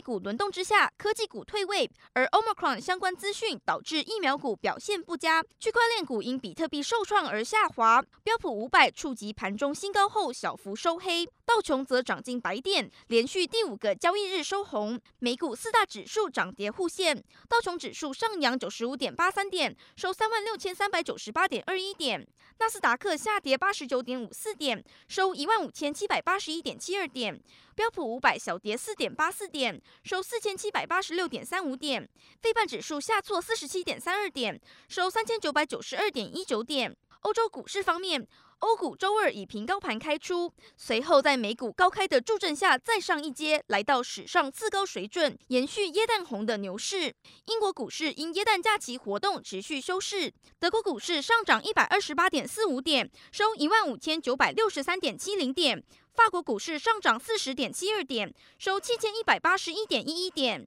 股轮动之下，科技股退位，而 Omicron 相关资讯导致疫苗股表现不佳，区块链股因比特币受创而下滑，标普五百触及盘中新高后小幅收黑。道琼则涨近百点，连续第五个交易日收红。美股四大指数涨跌互现，道琼指数上扬九十五点八三点，收三万六千三百九十八点二一点；纳斯达克下跌八十九点五四点，收一万五千七百八十一点七二点；标普五百小跌四点八四点，收四千七百八十六点三五点；费半指数下挫四十七点三二点，收三千九百九十二点一九点。欧洲股市方面。欧股周二以平高盘开出，随后在美股高开的助阵下再上一阶，来到史上次高水准，延续耶诞红的牛市。英国股市因耶诞假期活动持续休市。德国股市上涨一百二十八点四五点，收一万五千九百六十三点七零点。法国股市上涨四十点七二点，收七千一百八十一点一一点。